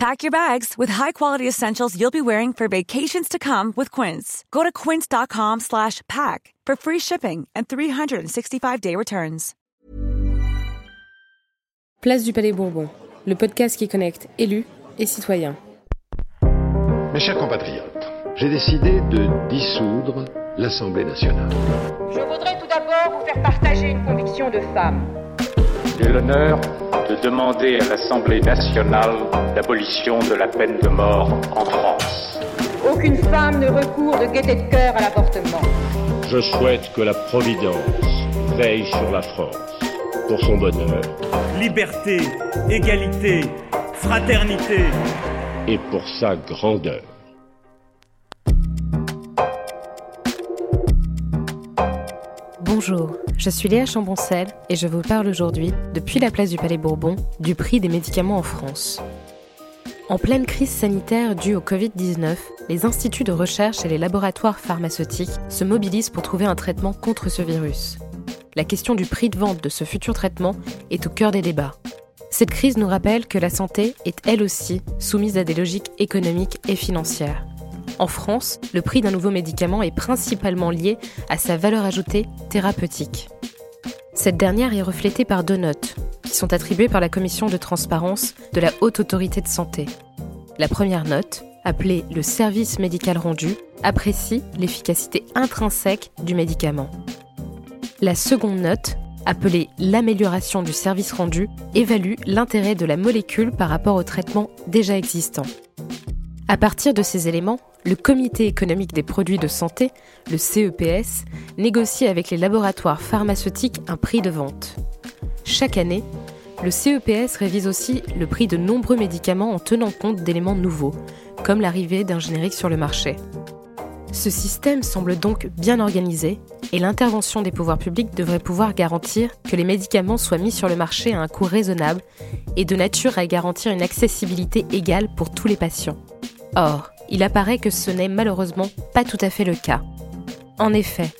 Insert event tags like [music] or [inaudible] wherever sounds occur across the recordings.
Pack your bags with high-quality essentials you'll be wearing for vacations to come with Quince. Go to quince.com slash pack for free shipping and 365-day returns. Place du Palais Bourbon, le podcast qui connecte élus et citoyens. Mes chers compatriotes, j'ai décidé de dissoudre l'Assemblée nationale. Je voudrais tout d'abord vous faire partager une conviction de femme. J'ai l'honneur de demander à l'Assemblée nationale l'abolition de la peine de mort en France. Aucune femme ne recourt de gaieté de cœur à l'avortement. Je souhaite que la Providence veille sur la France pour son bonheur. Liberté, égalité, fraternité. Et pour sa grandeur. Bonjour, je suis Léa Chamboncel et je vous parle aujourd'hui, depuis la place du Palais Bourbon, du prix des médicaments en France. En pleine crise sanitaire due au Covid-19, les instituts de recherche et les laboratoires pharmaceutiques se mobilisent pour trouver un traitement contre ce virus. La question du prix de vente de ce futur traitement est au cœur des débats. Cette crise nous rappelle que la santé est elle aussi soumise à des logiques économiques et financières. En France, le prix d'un nouveau médicament est principalement lié à sa valeur ajoutée thérapeutique. Cette dernière est reflétée par deux notes, qui sont attribuées par la Commission de transparence de la Haute Autorité de Santé. La première note, appelée le service médical rendu, apprécie l'efficacité intrinsèque du médicament. La seconde note, appelée l'amélioration du service rendu, évalue l'intérêt de la molécule par rapport au traitement déjà existant. À partir de ces éléments, le Comité économique des produits de santé, le CEPS, négocie avec les laboratoires pharmaceutiques un prix de vente. Chaque année, le CEPS révise aussi le prix de nombreux médicaments en tenant compte d'éléments nouveaux, comme l'arrivée d'un générique sur le marché. Ce système semble donc bien organisé et l'intervention des pouvoirs publics devrait pouvoir garantir que les médicaments soient mis sur le marché à un coût raisonnable et de nature à garantir une accessibilité égale pour tous les patients. Or, il apparaît que ce n'est malheureusement pas tout à fait le cas. En effet,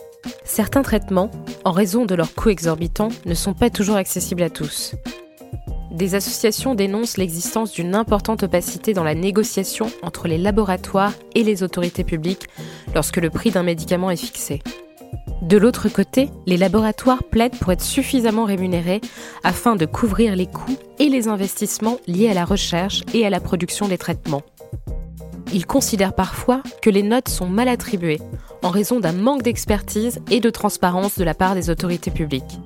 certains traitements, en raison de leurs coûts exorbitants, ne sont pas toujours accessibles à tous. Des associations dénoncent l'existence d'une importante opacité dans la négociation entre les laboratoires et les autorités publiques lorsque le prix d'un médicament est fixé. De l'autre côté, les laboratoires plaident pour être suffisamment rémunérés afin de couvrir les coûts et les investissements liés à la recherche et à la production des traitements. Ils considèrent parfois que les notes sont mal attribuées en raison d'un manque d'expertise et de transparence de la part des autorités publiques.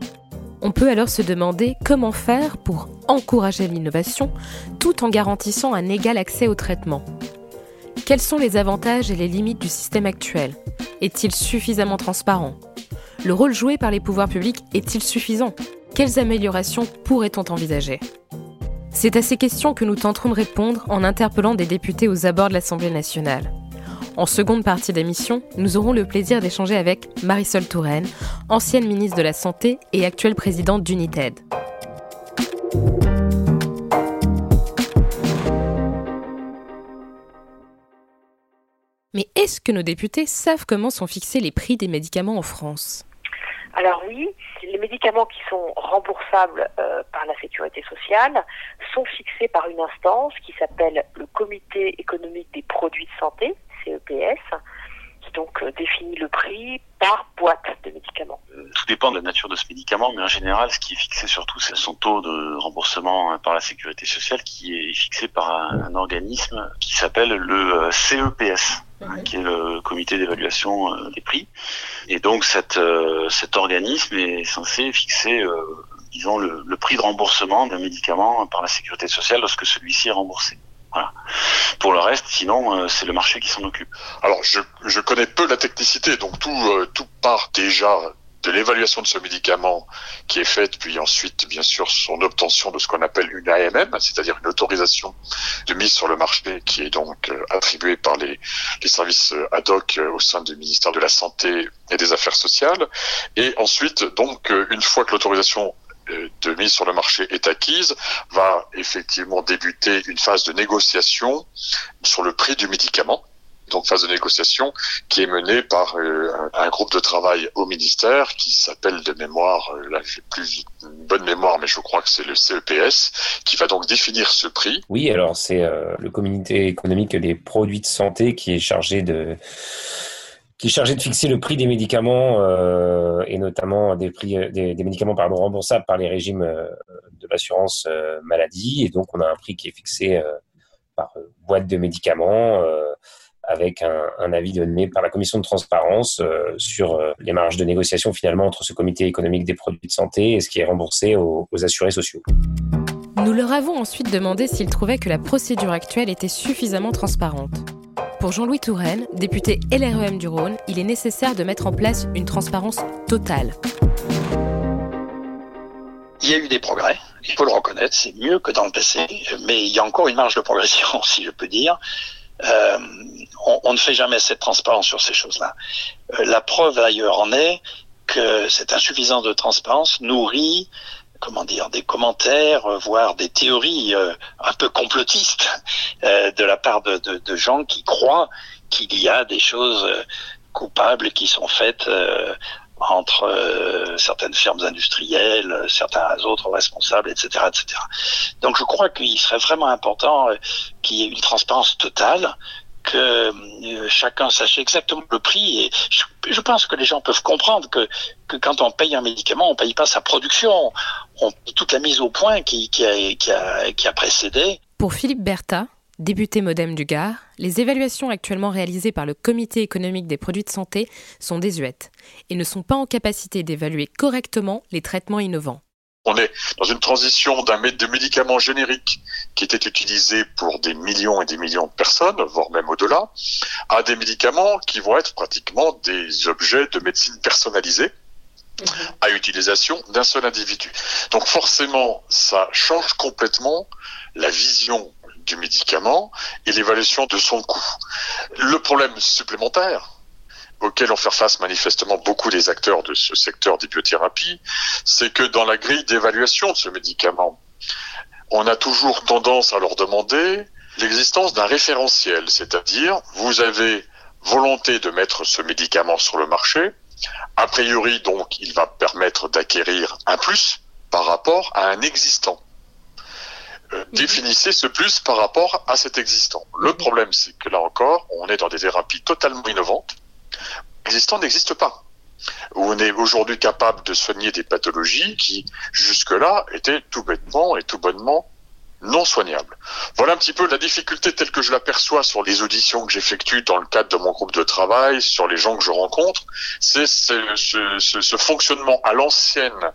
On peut alors se demander comment faire pour encourager l'innovation tout en garantissant un égal accès au traitement. Quels sont les avantages et les limites du système actuel? Est-il suffisamment transparent? Le rôle joué par les pouvoirs publics est-il suffisant? Quelles améliorations pourrait-on envisager? C'est à ces questions que nous tenterons de répondre en interpellant des députés aux abords de l'Assemblée nationale. En seconde partie d'émission, nous aurons le plaisir d'échanger avec Marisol Touraine, ancienne ministre de la Santé et actuelle présidente d'United. Mais est-ce que nos députés savent comment sont fixés les prix des médicaments en France? Alors oui, les médicaments qui sont remboursables euh, par la sécurité sociale sont fixés par une instance qui s'appelle le Comité économique des produits de santé, CEPS, qui donc euh, définit le prix par boîte de médicaments. Euh, tout dépend de la nature de ce médicament, mais en général, ce qui est fixé surtout, c'est son taux de remboursement hein, par la sécurité sociale qui est fixé par un organisme qui s'appelle le CEPS. Hein, qui est le comité d'évaluation euh, des prix. Et donc cette, euh, cet organisme est censé fixer, euh, disons, le, le, prix de remboursement d'un médicament par la sécurité sociale lorsque celui-ci est remboursé. Voilà. Pour le reste, sinon, c'est le marché qui s'en occupe. Alors, je, je connais peu la technicité, donc tout, tout part déjà de l'évaluation de ce médicament qui est faite, puis ensuite, bien sûr, son obtention de ce qu'on appelle une AMM, c'est-à-dire une autorisation de mise sur le marché qui est donc euh, attribuée par les, services euh, ad hoc euh, au sein du ministère de la Santé et des Affaires sociales. Et ensuite, donc, une fois que l'autorisation de mise sur le marché est acquise, va effectivement débuter une phase de négociation sur le prix du médicament donc phase de négociation qui est menée par euh, un, groupe de travail au ministère qui s'appelle de mémoire, euh, là j'ai plus une bonne mémoire, mais je crois que c'est le CEPS, qui va donc définir ce prix. Oui, alors c'est euh, le comité économique des produits de santé qui est chargé de qui est chargé de fixer le prix des médicaments et notamment des prix des, des, médicaments pardon remboursables par les régimes de l'assurance maladie et donc on a un prix qui est fixé par boîte de médicaments avec un, avis donné par la commission de transparence euh, sur euh, les marges de négociation finalement entre ce comité économique des produits de santé et ce qui est remboursé aux, assurés sociaux. Nous leur avons ensuite demandé s'ils trouvaient que la procédure actuelle était suffisamment transparente. Pour Jean-Louis Touraine, député LREM du Rhône, il est nécessaire de mettre en place une transparence totale. Il y a eu des progrès, il faut le reconnaître, c'est mieux que dans le passé, mais il y a encore une marge de progression, [laughs] si je peux dire. Euh, on, ne fait jamais cette transparence sur ces choses-là. Euh, la preuve d'ailleurs en est que cette insuffisance de transparence nourrit comment dire, des commentaires, euh, voire des théories un peu complotistes de la part de, de, gens qui croient qu'il y a des choses coupables qui sont faites entre euh, certaines firmes industrielles, certains autres responsables, etc., etc. Donc je crois qu'il serait vraiment important euh, qu'il y ait une transparence totale, que euh, chacun sache exactement le prix. Et je, pense que les gens peuvent comprendre que, que quand on paye un médicament, on paye pas sa production, toute la mise au point qui, a, qui a précédé. Pour Philippe Bertha, Député Modem du Gard, les évaluations actuellement réalisées par le Comité économique des produits de santé sont désuètes et ne sont pas en capacité d'évaluer correctement les traitements innovants. On est dans une transition d'un de médicaments génériques qui était utilisé pour des millions et des millions de personnes, voire même au-delà, à des médicaments qui vont être pratiquement des objets de médecine personnalisée à utilisation d'un seul individu. Donc forcément, ça change complètement la vision du médicament et l'évaluation de son coût. Le problème supplémentaire auquel ont fait face manifestement beaucoup des acteurs de ce secteur des biothérapies, c'est que dans la grille d'évaluation de ce médicament, on a toujours tendance à leur demander l'existence d'un référentiel, c'est-à-dire vous avez volonté de mettre ce médicament sur le marché, a priori donc il va permettre d'acquérir un plus par rapport à un existant. [laughs] Définissez ce plus par rapport à cet existant. Le problème, c'est que là encore, on est dans des thérapies totalement innovantes. L'existant n'existe pas. On est aujourd'hui capable de soigner des pathologies qui, jusque-là, étaient tout bêtement et tout bonnement non soignables. Voilà un petit peu la difficulté telle que je l'aperçois sur les auditions que j'effectue dans le cadre de mon groupe de travail, sur les gens que je rencontre. C'est ce, ce, ce, fonctionnement à l'ancienne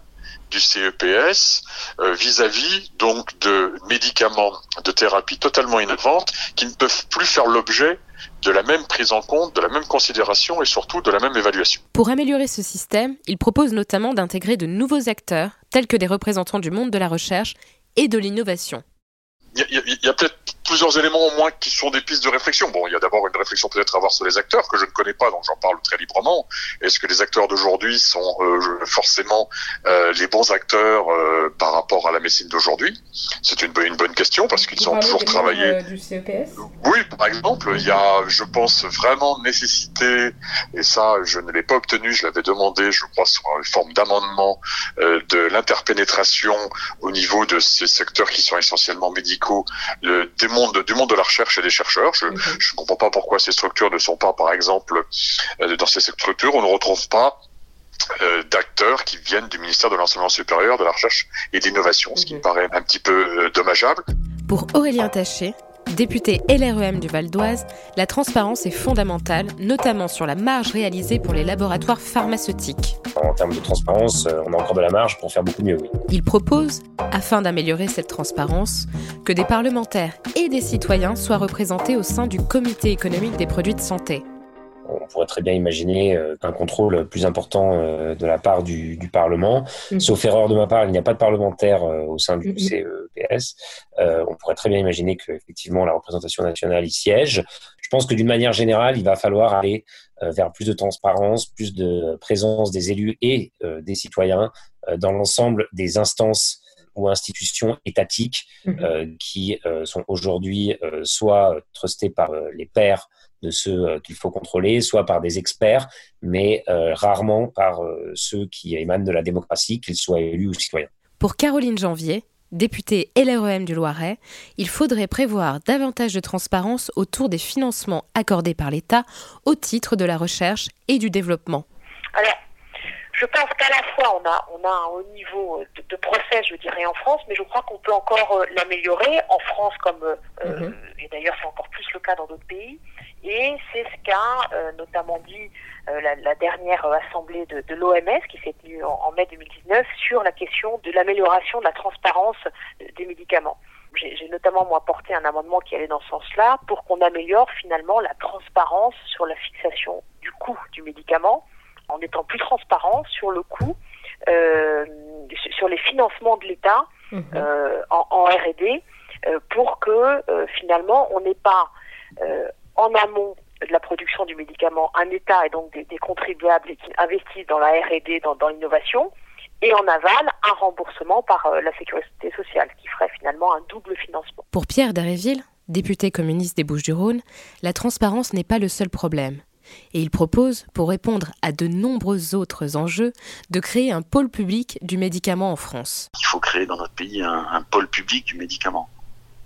du CEPS euh, vis-à-vis donc de médicaments de thérapie totalement innovantes qui ne peuvent plus faire l'objet de la même prise en compte, de la même considération et surtout de la même évaluation. Pour améliorer ce système, il propose notamment d'intégrer de nouveaux acteurs, tels que des représentants du monde de la recherche et de l'innovation. Il y a, peut-être plusieurs éléments au moins qui sont des pistes de réflexion. Bon, il y a d'abord une réflexion peut-être à avoir sur les acteurs que je ne connais pas, donc j'en parle très librement. Est-ce que les acteurs d'aujourd'hui sont euh, forcément euh, les bons acteurs euh, par rapport à la médecine d'aujourd'hui? C'est une, une, bonne question parce qu'ils ont toujours travaillé. Du CEPS oui, par exemple, il y a, je pense, vraiment nécessité, et ça, je ne l'ai pas obtenu, je l'avais demandé, je crois, sur une forme d'amendement de l'interpénétration au niveau de ces secteurs qui sont essentiellement médicaux, le, des du monde de la recherche et des chercheurs. Je ne comprends pas pourquoi ces structures ne sont pas, par exemple, euh, dans ces structures, on ne retrouve pas euh, d'acteurs qui viennent du ministère de l'enseignement supérieur, de la recherche et de l'innovation, ce qui me paraît un petit peu euh, dommageable. Pour Aurélien Taché, Député LREM du Val d'Oise, la transparence est fondamentale, notamment sur la marge réalisée pour les laboratoires pharmaceutiques. En termes de transparence, euh, on a encore de la marge pour faire beaucoup mieux, oui. Il propose, afin d'améliorer cette transparence, que des parlementaires et des citoyens soient représentés au sein du Comité économique des produits de santé. On pourrait très bien imaginer euh, un contrôle plus important euh, de la part du, du Parlement. Mm. Sauf erreur de ma part, il n'y a pas de parlementaire euh, au sein du mm-hmm. CEPS. on pourrait très bien imaginer que effectivement la représentation nationale y siège. Je pense que d'une manière générale, il va falloir aller vers plus de transparence, plus de présence des élus et des citoyens dans l'ensemble des instances ou institutions étatiques qui sont aujourd'hui soit trustées par les pairs de ceux euh, qu'il faut contrôler, soit par des experts, mais euh, rarement par euh, ceux qui émanent de la démocratie, qu'ils soient élus ou citoyens. Pour Caroline Janvier, députée LREM du Loiret, il faudrait prévoir davantage de transparence autour des financements accordés par l'État au titre de la recherche et du développement. Alors, je pense qu'à la fois on a, on a un haut niveau de, procès, je dirais, en France, mais je crois qu'on peut encore l'améliorer en France comme, mhm. et d'ailleurs c'est encore plus le cas dans d'autres pays. Et c'est ce qu'a euh, notamment dit euh, la, la, dernière euh, assemblée de, de l'OMS qui s'est tenue en, mai 2019 sur la question de l'amélioration de la transparence des médicaments. J'ai notamment moi porté un amendement qui allait dans ce sens-là pour qu'on améliore finalement la transparence sur la fixation du coût du médicament en étant plus transparent sur le coût, euh, sur les financements de l'État mmh. en, en R&D pour que finalement on n'ait pas en amont de la production du médicament un État et donc des, contribuables qui investissent dans la R&D, dans, l'innovation, et en aval, un remboursement par euh, la sécurité sociale, qui ferait finalement un double financement. Pour Pierre Daréville, député communiste des Bouches-du-Rhône, la transparence n'est pas le seul problème. Et il propose, pour répondre à de nombreux autres enjeux, de créer un pôle public du médicament en France. Il faut créer dans notre pays un pôle public du médicament.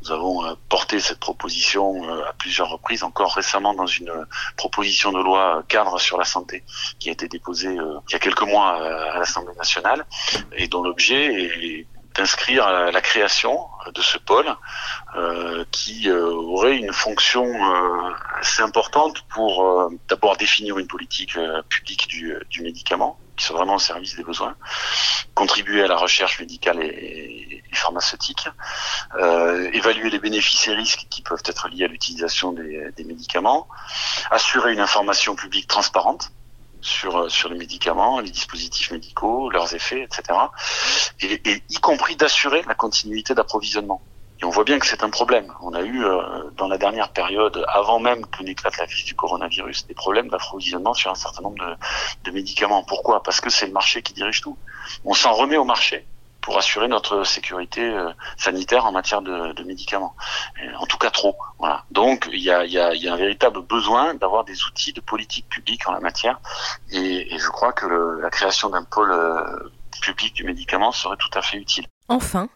Nous avons euh, porté cette proposition euh, à plusieurs reprises, encore récemment dans une euh, proposition de loi cadre sur la santé qui a été déposée il y a quelques mois à l'Assemblée nationale et dont l'objet est d'inscrire la création de ce pôle qui aurait une fonction assez importante pour d'abord définir une politique publique du, médicament qui soit vraiment au service des besoins, contribuer à la recherche médicale et, pharmaceutique, euh, évaluer les bénéfices et risques qui peuvent être liés à l'utilisation des, médicaments, assurer une information publique transparente sur sur les médicaments, les dispositifs médicaux, leurs effets, etc. Et, et y compris d'assurer la continuité d'approvisionnement. Et on voit bien que c'est un problème. On a eu, euh, dans la dernière période, avant même que n'éclate la crise du coronavirus, des problèmes d'approvisionnement sur un certain nombre de, de médicaments. Pourquoi? Parce que c'est le marché qui dirige tout. On s'en remet au marché pour assurer notre sécurité euh, sanitaire en matière de, médicaments. en tout cas, trop. Voilà. Donc, il y a, un véritable besoin d'avoir des outils de politique publique en la matière. Et, je crois que la création d'un pôle euh, public du médicament serait tout à fait utile. Enfin,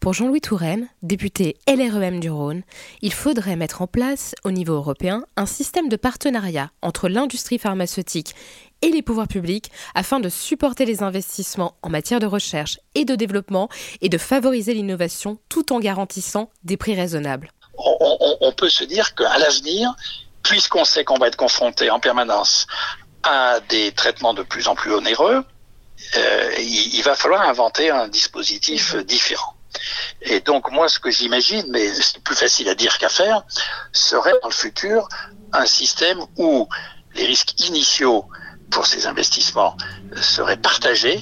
pour Jean-Louis Touraine, député LREM du Rhône, il faudrait mettre en place, au niveau européen, un système de partenariat entre l'industrie pharmaceutique et les pouvoirs publics afin de supporter les investissements en matière de recherche et de développement et de favoriser l'innovation tout en garantissant des prix raisonnables. On, peut se dire qu'à l'avenir, puisqu'on sait qu'on va être confronté en permanence à des traitements de plus en plus onéreux, euh, il, va falloir inventer un dispositif différent. Et donc moi, ce que j'imagine, mais c'est plus facile à dire qu'à faire, serait dans le futur un système où les risques initiaux pour ces investissements seraient partagés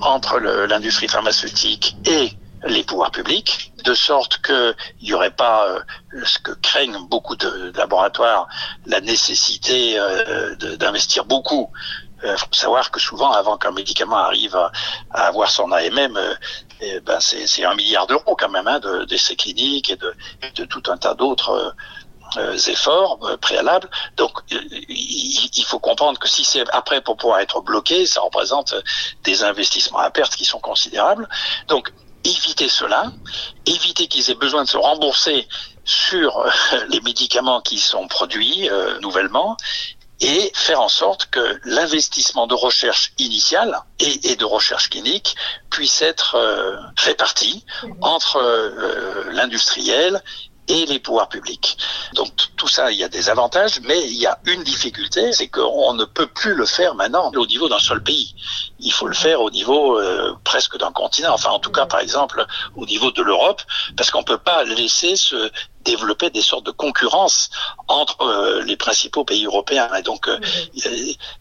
entre l'industrie pharmaceutique et les pouvoirs publics, de sorte qu'il n'y aurait pas euh, ce que craignent beaucoup de, laboratoires, la nécessité euh, d'investir beaucoup. Il euh, faut savoir que souvent, avant qu'un médicament arrive à, avoir son AMM, euh, eh ben c'est un milliard d'euros quand même hein, d'essais cliniques et de, de, tout un tas d'autres euh, efforts préalables. Donc, il, faut comprendre que si c'est après pour pouvoir être bloqué, ça représente des investissements à perte qui sont considérables. Donc, éviter cela, éviter qu'ils aient besoin de se rembourser sur [laughs] les médicaments qui sont produits nouvellement et faire en sorte que l'investissement de recherche initiale et, de recherche clinique puisse être euh, réparti entre euh, l'industriel et les pouvoirs publics. Donc tout ça, il y a des avantages, mais il y a une difficulté, c'est qu'on ne peut plus le faire maintenant au niveau d'un seul pays. Il faut le faire au niveau euh, presque d'un continent, enfin en tout cas par exemple au niveau de l'Europe, parce qu'on peut pas laisser se développer des sortes de concurrence entre euh, les principaux pays européens. Et donc, euh,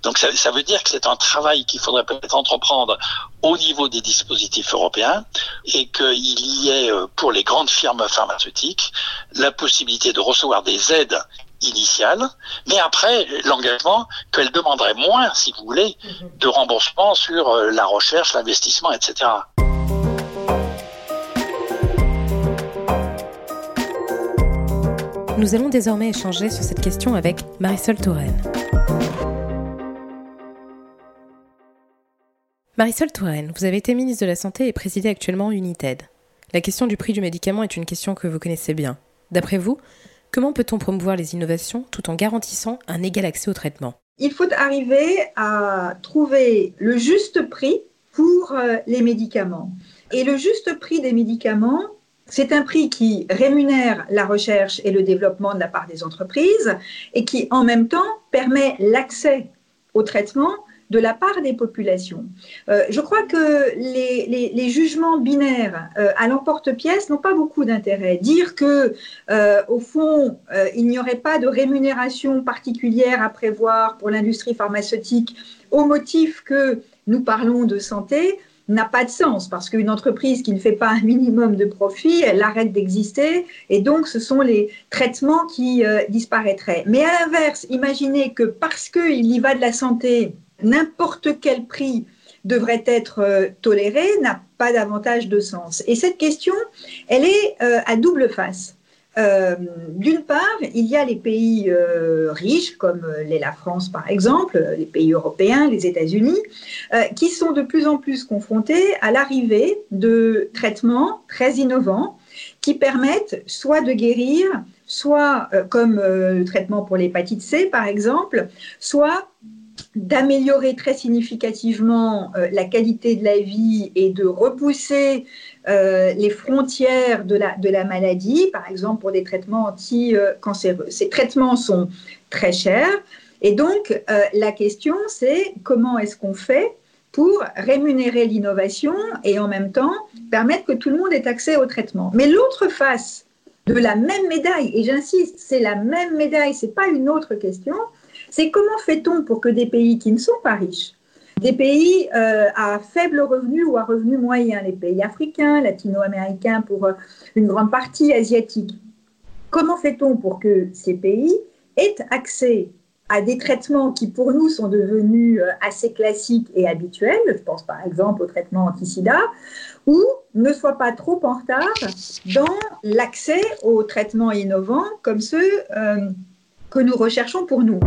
donc ça, ça, veut dire que c'est un travail qu'il faudrait peut-être entreprendre au niveau des dispositifs européens et qu'il y ait pour les grandes firmes pharmaceutiques la possibilité de recevoir des aides initiale, mais après l'engagement qu'elle demanderait moins, si vous voulez, de remboursement sur euh, la recherche, l'investissement, etc. Nous allons désormais échanger sur cette question avec Marisol Touraine. Marisol Touraine, vous avez été ministre de la Santé et présidez actuellement United. La question du prix du médicament est une question que vous connaissez bien. D'après vous, Comment peut-on promouvoir les innovations tout en garantissant un égal accès au traitement? Il faut arriver à trouver le juste prix pour euh, les médicaments. Et le juste prix des médicaments, c'est un prix qui rémunère la recherche et le développement de la part des entreprises et qui en même temps permet l'accès au traitement de la part des populations. Euh, je crois que les, jugements binaires euh, à l'emporte-pièce n'ont pas beaucoup d'intérêt. Dire que, euh, au fond, il n'y aurait pas de rémunération particulière à prévoir pour l'industrie pharmaceutique au motif que nous parlons de santé, n'a pas de sens parce qu'une entreprise qui ne fait pas un minimum de profit, elle arrête d'exister et donc ce sont les traitements qui disparaîtraient. Mais à l'inverse, imaginez que parce qu'il y va de la santé, n'importe quel prix devrait être euh, toléré n'a pas davantage de sens. Et cette question, elle est euh, à double face. Euh, d'une part, il y a les pays riches, comme l'est la France par exemple, les pays européens, les États-Unis, qui sont de plus en plus confrontés à l'arrivée de traitements très innovants qui permettent soit de guérir, soit comme le traitement pour l'hépatite C par exemple, soit d'améliorer très significativement euh, la qualité de la vie et de repousser euh, les frontières de la, de la maladie, par exemple pour des traitements anti-cancéreux. Ces traitements sont très chers et donc euh, la question c'est comment est-ce qu'on fait pour rémunérer l'innovation et en même temps permettre que tout le monde ait accès au traitement. Mais l'autre face de la même médaille, et j'insiste, c'est la même médaille, c'est pas une autre question, c'est comment fait-on pour que des pays qui ne sont pas riches, des pays euh, à faible revenu ou à revenu moyen, les pays africains, latino-américains pour euh, une grande partie asiatique, comment fait-on pour que ces pays aient accès à des traitements qui pour nous sont devenus euh, assez classiques et habituels, je pense par exemple au traitement anti-sida, ou ne soient pas trop en retard dans l'accès aux traitements innovants comme ceux que nous recherchons pour nous?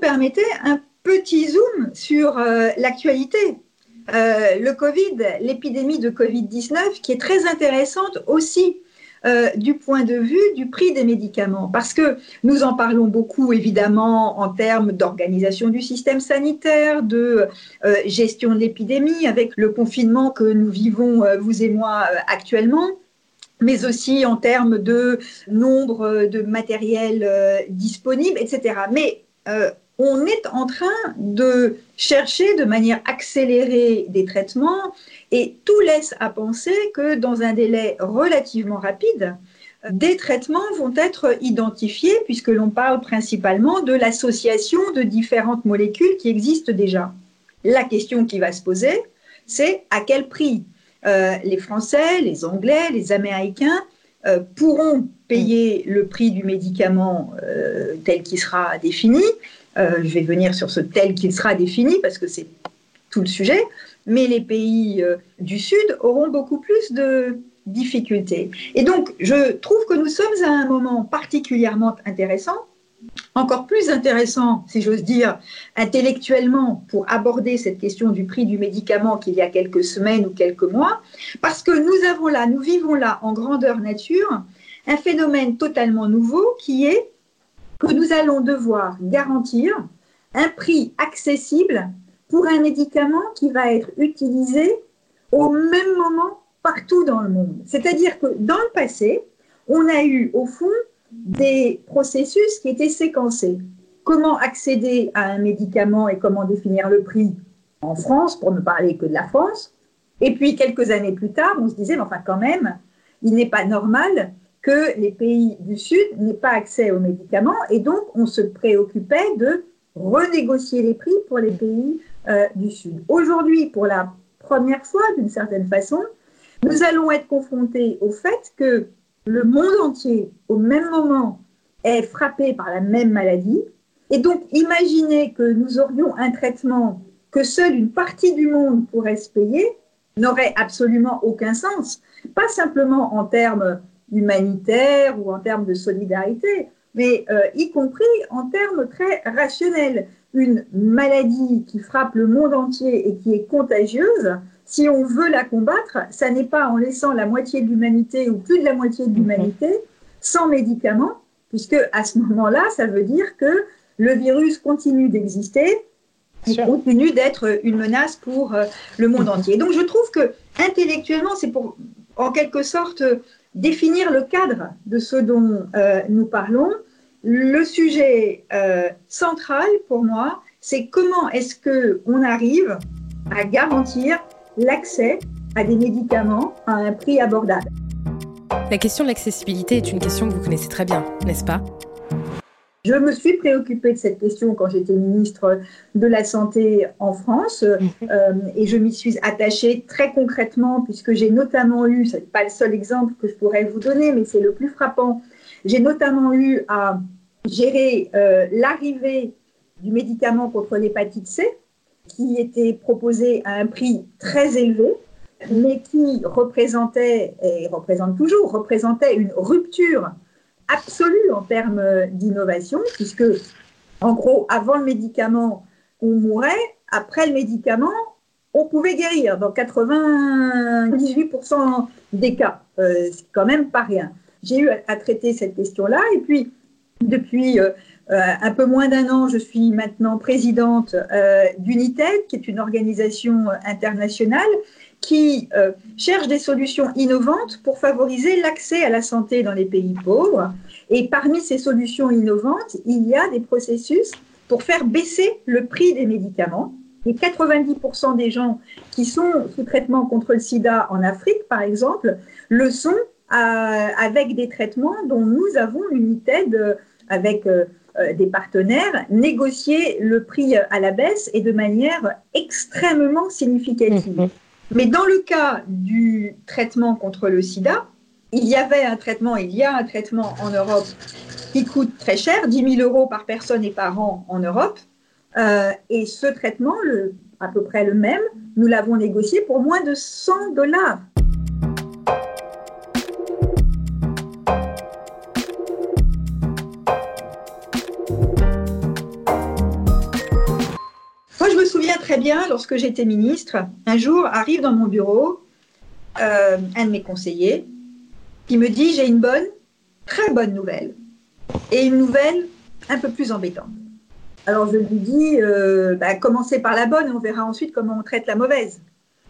Permettez, un petit zoom sur euh, l'actualité. Euh, le Covid, l'épidémie de Covid-19, qui est très intéressante aussi euh, du point de vue du prix des médicaments, parce que nous en parlons beaucoup évidemment en termes d'organisation du système sanitaire, de gestion de l'épidémie, avec le confinement que nous vivons, vous et moi, actuellement mais aussi en termes de nombre de matériel disponible, etc. Mais on est en train de chercher de manière accélérée des traitements et tout laisse à penser que dans un délai relativement rapide, des traitements vont être identifiés puisque l'on parle principalement de l'association de différentes molécules qui existent déjà. La question qui va se poser, c'est à quel prix euh, les Français, les Anglais, les Américains euh, pourront payer le prix du médicament euh, tel qu'il sera défini. Euh, je vais venir sur ce tel qu'il sera défini parce que c'est tout le sujet. Mais les pays du Sud auront beaucoup plus de difficultés. Et donc, je trouve que nous sommes à un moment particulièrement intéressant encore plus intéressant, si j'ose dire, intellectuellement pour aborder cette question du prix du médicament qu'il y a quelques semaines ou quelques mois, parce que nous avons là, nous vivons là en grandeur nature, un phénomène totalement nouveau qui est que nous allons devoir garantir un prix accessible pour un médicament qui va être utilisé au même moment partout dans le monde. C'est-à-dire que dans le passé, on a eu au fond des processus qui étaient séquencés. Comment accéder à un médicament et comment définir le prix en France, pour ne parler que de la France. Et puis, quelques années plus tard, on se disait, mais enfin, quand même, il n'est pas normal que les pays du Sud n'aient pas accès aux médicaments. Et donc, on se préoccupait de renégocier les prix pour les pays euh, du Sud. Aujourd'hui, pour la première fois, d'une certaine façon, nous allons être confrontés au fait que le monde entier, au même moment, est frappé par la même maladie. Et donc, imaginez que nous aurions un traitement que seule une partie du monde pourrait se payer n'aurait absolument aucun sens. Pas simplement en termes humanitaires ou en termes de solidarité, mais euh, y compris en termes très rationnels. Une maladie qui frappe le monde entier et qui est contagieuse, si on veut la combattre, ça n'est pas en laissant la moitié de l'humanité ou plus de la moitié de l'humanité sans médicaments, puisque à ce moment-là, ça veut dire que le virus continue d'exister et continue d'être une menace pour euh, le monde entier. Donc je trouve que intellectuellement, c'est pour en quelque sorte définir le cadre de ce dont euh, nous parlons. Le sujet euh, central pour moi, c'est comment est-ce que on arrive à garantir l'accès à des médicaments à un prix abordable. La question de l'accessibilité est une question que vous connaissez très bien, n'est-ce pas? Je me suis préoccupée de cette question quand j'étais ministre de la Santé en France euh, et je m'y suis attachée très concrètement puisque j'ai notamment eu, ce n'est pas le seul exemple que je pourrais vous donner, mais c'est le plus frappant, j'ai notamment eu à gérer euh, l'arrivée du médicament contre l'hépatite C qui était proposé à un prix très élevé mais qui représentait, et représente toujours, représentait une rupture absolue en termes d'innovation, puisque, en gros, avant le médicament, on mourait, après le médicament, on pouvait guérir dans 98% des cas. Euh, c'est quand même pas rien. J'ai eu à, traiter cette question-là, et puis, depuis euh, euh, un peu moins d'un an, je suis maintenant présidente d'United, qui est une organisation internationale qui euh, cherche des solutions innovantes pour favoriser l'accès à la santé dans les pays pauvres. Et parmi ces solutions innovantes, il y a des processus pour faire baisser le prix des médicaments. Et 90% des gens qui sont sous traitement contre le sida en Afrique, par exemple, le sont euh, avec des traitements dont nous avons une euh, avec des partenaires négocié le prix à la baisse et de manière extrêmement significative. Mais dans le cas du traitement contre le sida, il y avait un traitement, il y a un traitement en Europe qui coûte très cher, 10 000 euros par personne et par an en Europe. Euh, et ce traitement, le, à peu près le même, nous l'avons négocié pour moins de 100 dollars. Lorsque j'étais ministre, un jour arrive dans mon bureau euh, un de mes conseillers qui me dit j'ai une bonne, très bonne nouvelle et une nouvelle un peu plus embêtante. Alors je lui dis euh, bah, commencez par la bonne, on verra ensuite comment on traite la mauvaise.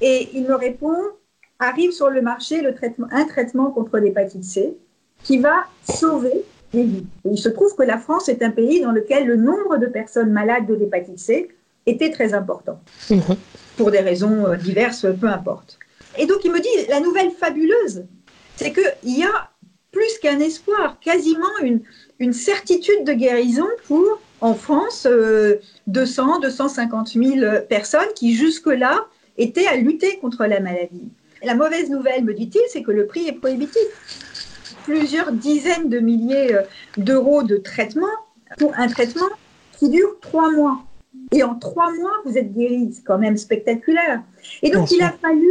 Et il me répond arrive sur le marché un traitement contre l'hépatite C qui va sauver les vies. il se trouve que la France est un pays dans lequel le nombre de personnes malades de l'hépatite C était très important, mhm. pour des raisons euh, diverses, peu importe. Et donc il me dit, la nouvelle fabuleuse, c'est qu'il y a plus qu'un espoir, quasiment une, une certitude de guérison pour, en France, 200, 250 000 personnes qui jusque-là étaient à lutter contre la maladie. La mauvaise nouvelle, me dit-il, c'est que le prix est prohibitif. Plusieurs dizaines de milliers euh, d'euros de traitement pour un traitement qui dure trois mois. Et en trois mois, vous êtes guéri. C'est quand même spectaculaire. Et donc, il a fallu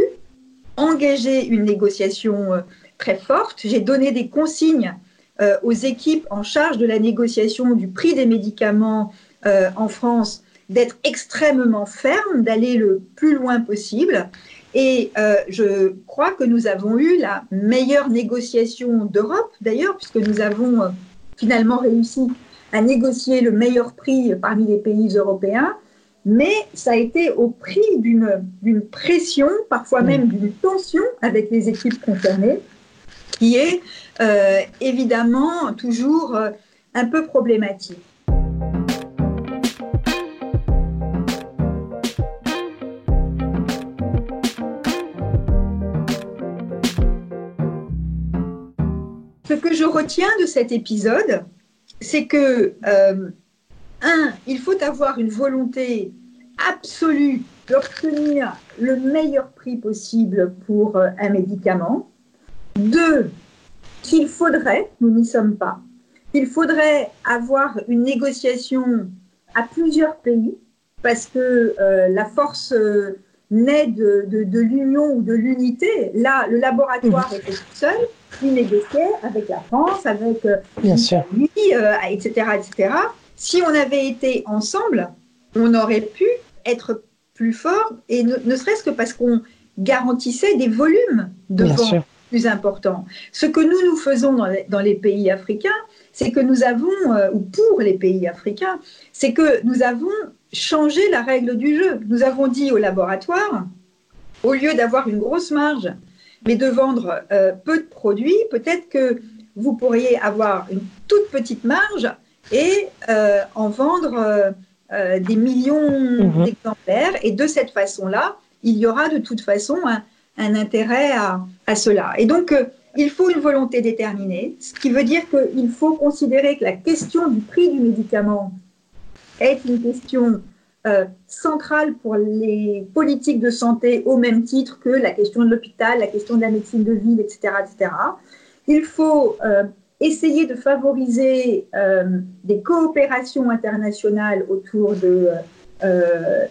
engager une négociation euh, très forte. J'ai donné des consignes euh, aux équipes en charge de la négociation du prix des médicaments euh, en France d'être extrêmement fermes, d'aller le plus loin possible. Et je crois que nous avons eu la meilleure négociation d'Europe, d'ailleurs, puisque nous avons finalement réussi à négocier le meilleur prix parmi les pays européens, mais ça a été au prix d'une pression, parfois même mm. d'une tension avec les équipes concernées, qui est euh, évidemment toujours euh, un peu problématique. Ce que je retiens de cet épisode, c'est que, euh, un, il faut avoir une volonté absolue d'obtenir le meilleur prix possible pour euh, un médicament. Deux, qu'il faudrait, nous n'y sommes pas, qu'il faudrait avoir une négociation à plusieurs pays parce que euh, la force euh, naît de, de, l'union ou de l'unité. Là, le laboratoire était tout seul, il négociait avec la France, avec euh, Bien sûr. lui, etc., etc. Si on avait été ensemble, on aurait pu être plus fort, et ne, serait-ce que parce qu'on garantissait des volumes de vente plus importants. Ce que nous, nous faisons dans les, dans les pays africains, c'est que nous avons, ou pour les pays africains, c'est que nous avons changé la règle du jeu. Nous avons dit au laboratoire, au lieu d'avoir une grosse marge, mais de vendre euh, peu de produits, peut-être que vous pourriez avoir une toute petite marge et euh, en vendre euh, des millions mhm. d'exemplaires. Et de cette façon-là, il y aura de toute façon un, intérêt à, à, cela. Et donc, il faut une volonté déterminée, ce qui veut dire qu'il faut considérer que la question du prix du médicament est une question euh, centrale pour les politiques de santé au même titre que la question de l'hôpital, la question de la médecine de ville, etc. etc. Il faut euh, essayer de favoriser euh, des coopérations internationales autour de, de,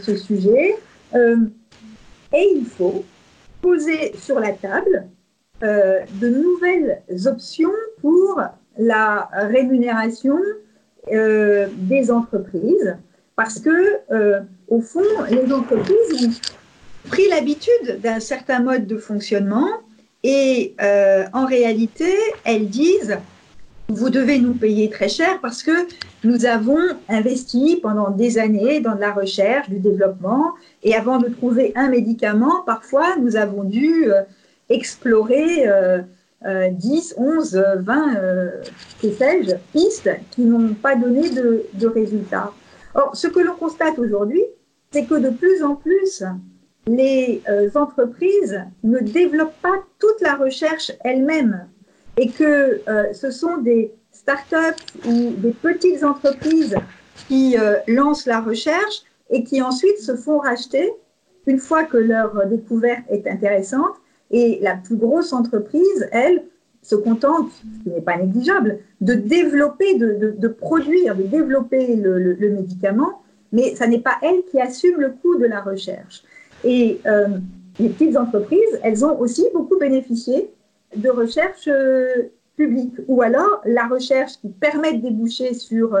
ce sujet. et il faut poser sur la table de nouvelles options pour la rémunération euh, des entreprises parce que, euh, au fond, les entreprises ont pris l'habitude d'un certain mode de fonctionnement et euh, en réalité, elles disent vous devez nous payer très cher parce que nous avons investi pendant des années dans de la recherche, du développement, et avant de trouver un médicament, parfois nous avons dû explorer 10, 11, 20, que sais-je, pistes qui n'ont pas donné de, résultats. Or, ce que l'on constate aujourd'hui, c'est que de plus en plus, les euh, entreprises ne développent pas toute la recherche elles-mêmes et que euh, ce sont des start-up ou des petites entreprises qui euh, lancent la recherche et qui ensuite se font racheter une fois que leur découverte est intéressante et la plus grosse entreprise, elle, se contente, ce qui n'est pas négligeable, de développer, de, produire, de développer le, médicament, mais ça n'est pas elle qui assume le coût de la recherche. Et euh, les petites entreprises, elles ont aussi beaucoup bénéficié de recherche euh, publique, ou alors la recherche qui permet de déboucher sur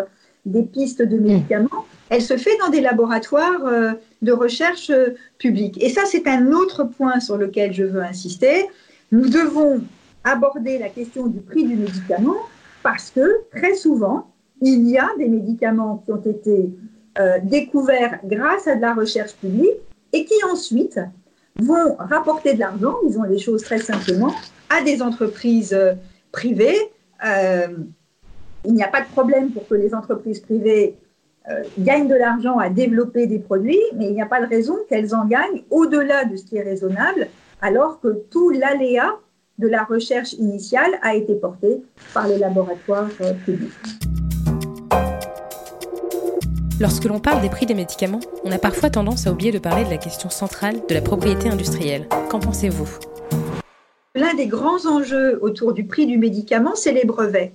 des pistes de médicaments, elle se fait dans des laboratoires euh, de recherche publique. Et ça, c'est un autre point sur lequel je veux insister. Nous devons aborder la question du prix du médicament parce que très souvent, il y a des médicaments qui ont été euh, découverts grâce à de la recherche publique et qui ensuite vont rapporter de l'argent, disons les choses très simplement, à des entreprises euh, privées. Euh, il n'y a pas de problème pour que les entreprises privées gagnent de l'argent à développer des produits, mais il n'y a pas de raison qu'elles en gagnent au-delà de ce qui est raisonnable, alors que tout l'aléa de la recherche initiale a été portée par les laboratoires euh, publics. Lorsque l'on parle des prix des médicaments, on a parfois tendance à oublier de parler de la question centrale de la propriété industrielle. Qu'en pensez-vous? L'un des grands enjeux autour du prix du médicament, c'est les brevets.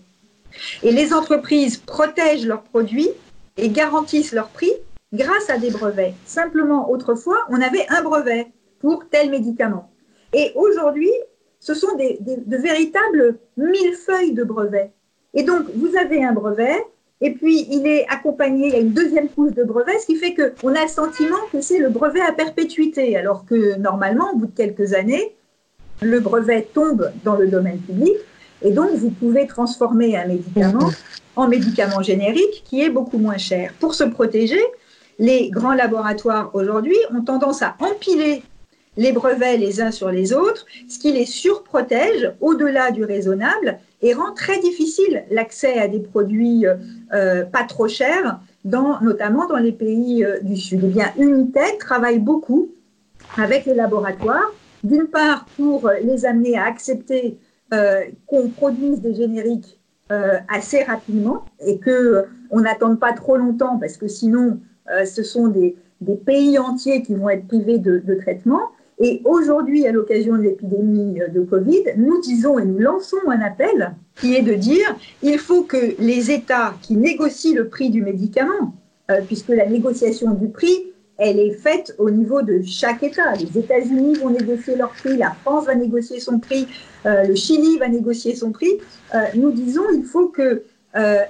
Et les entreprises protègent leurs produits et garantissent leur prix grâce à des brevets. Simplement, autrefois, on avait un brevet pour tel médicament. Et aujourd'hui, ce sont des, de véritables millefeuilles de brevets. Et donc, vous avez un brevet, et puis il est accompagné, à une deuxième couche de brevet, ce qui fait qu'on a le sentiment que c'est le brevet à perpétuité, alors que normalement, au bout de quelques années, le brevet tombe dans le domaine public, et donc vous pouvez transformer un médicament en médicament générique qui est beaucoup moins cher. Pour se protéger, les grands laboratoires aujourd'hui ont tendance à empiler les brevets les uns sur les autres, ce qui les surprotège au-delà du raisonnable et rend très difficile l'accès à des produits euh, pas trop chers, notamment dans les pays euh, du Sud. Eh bien, Unitech travaille beaucoup avec les laboratoires, d'une part pour les amener à accepter qu'on produise des génériques assez rapidement et que on n'attende pas trop longtemps parce que sinon ce sont des, pays entiers qui vont être privés de, traitement. Et aujourd'hui, à l'occasion de l'épidémie de Covid, nous disons et nous lançons un appel qui est de dire il faut que les États qui négocient le prix du médicament, euh, puisque la négociation du prix, elle est faite au niveau de chaque État. Les États-Unis vont négocier leur prix, la France va négocier son prix, euh, le Chili va négocier son prix. Euh, nous disons il faut que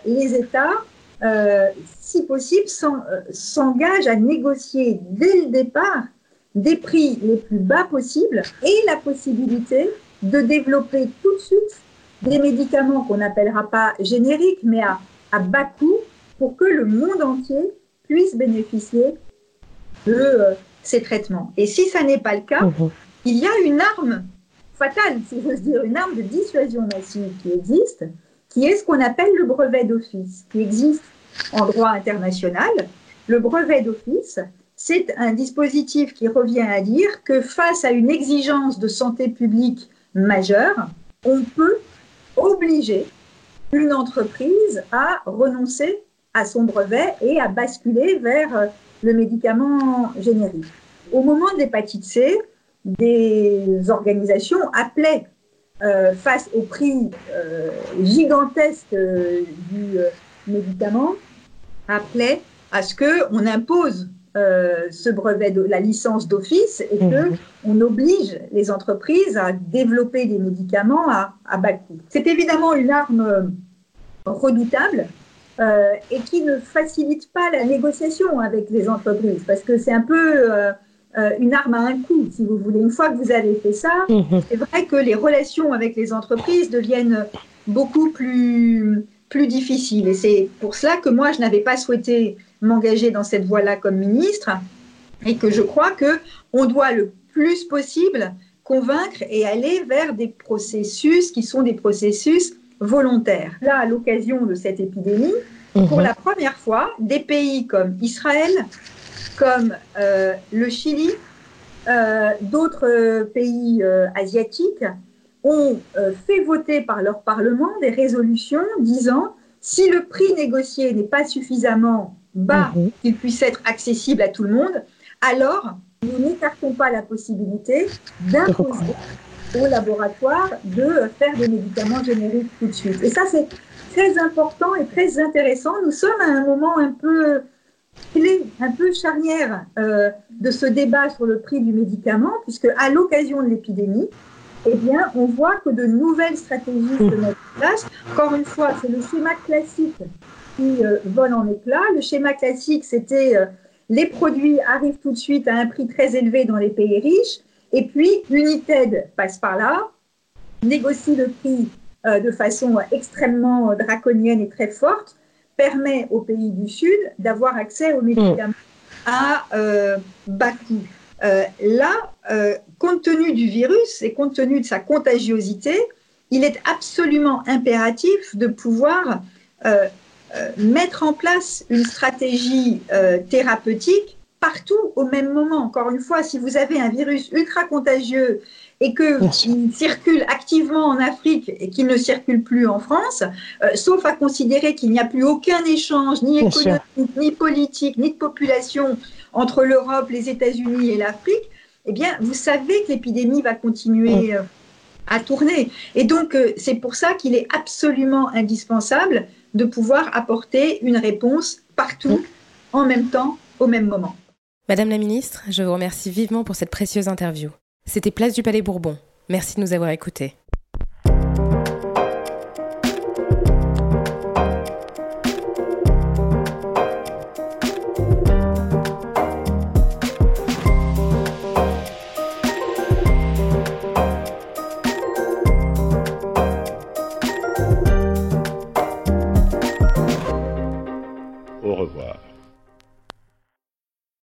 les États, si possible, s'engagent à négocier dès le départ des prix les plus bas possibles et la possibilité de développer tout de suite des médicaments qu'on n'appellera pas génériques, mais à, bas coût, pour que le monde entier puisse bénéficier de euh, ces traitements. Et si ça n'est pas le cas, mmh. il y a une arme fatale, si j'ose dire, une arme de dissuasion massive qui existe, qui est ce qu'on appelle le brevet d'office, qui existe en droit international. Le brevet d'office, c'est un dispositif qui revient à dire que face à une exigence de santé publique majeure, on peut obliger une entreprise à renoncer à son brevet et à basculer vers le médicament générique. Au moment de l'hépatite C, des organisations appelaient, euh, face au prix euh, gigantesque euh, du médicament, appelaient à ce qu'on impose ce brevet de la licence d'office et que mhm. on oblige les entreprises à développer des médicaments à, bas coût. C'est évidemment une arme redoutable euh, et qui ne facilite pas la négociation avec les entreprises parce que c'est un peu une arme à un coup, si vous voulez. Une fois que vous avez fait ça, mhm. c'est vrai que les relations avec les entreprises deviennent beaucoup plus, plus difficiles. Et c'est pour cela que moi, je n'avais pas souhaité m'engager dans cette voie-là comme ministre et que je crois que on doit le plus possible convaincre et aller vers des processus qui sont des processus volontaires. Là, à l'occasion de cette épidémie, pour mhm. la première fois, des pays comme Israël, comme euh, le Chili, euh, d'autres pays euh, asiatiques ont fait voter par leur Parlement des résolutions disant si le prix négocié n'est pas suffisamment bas, mhm. qu'il puisse être accessible à tout le monde, alors nous n'écartons pas la possibilité d'imposer au laboratoire de faire des médicaments génériques tout de suite. Et ça, c'est très important et très intéressant. Nous sommes à un moment un peu clé, un peu charnière euh, de ce débat sur le prix du médicament, puisque à l'occasion de l'épidémie, eh bien, on voit que de nouvelles stratégies se mettent en place. Encore une fois, c'est le schéma classique qui euh, vole en éclats. Le schéma classique, c'était euh, les produits arrivent tout de suite à un prix très élevé dans les pays riches, et puis United passe par là, négocie le prix euh, de façon extrêmement draconienne et très forte, permet aux pays du Sud d'avoir accès aux médicaments à bas coût. là, compte tenu du virus et compte tenu de sa contagiosité, il est absolument impératif de pouvoir euh, mettre en place une stratégie euh, thérapeutique partout au même moment. Encore une fois, si vous avez un virus ultra contagieux et qu'il circule activement en Afrique et qu'il ne circule plus en France, euh, sauf à considérer qu'il n'y a plus aucun échange, ni économique, ni politique, ni de population entre l'Europe, les États-Unis et l'Afrique, eh bien, vous savez que l'épidémie va continuer à tourner. Et donc, c'est pour ça qu'il est absolument indispensable de pouvoir apporter une réponse partout, en même temps, au même moment. Madame la ministre, je vous remercie vivement pour cette précieuse interview. C'était Place du Palais Bourbon. Merci de nous avoir écoutés.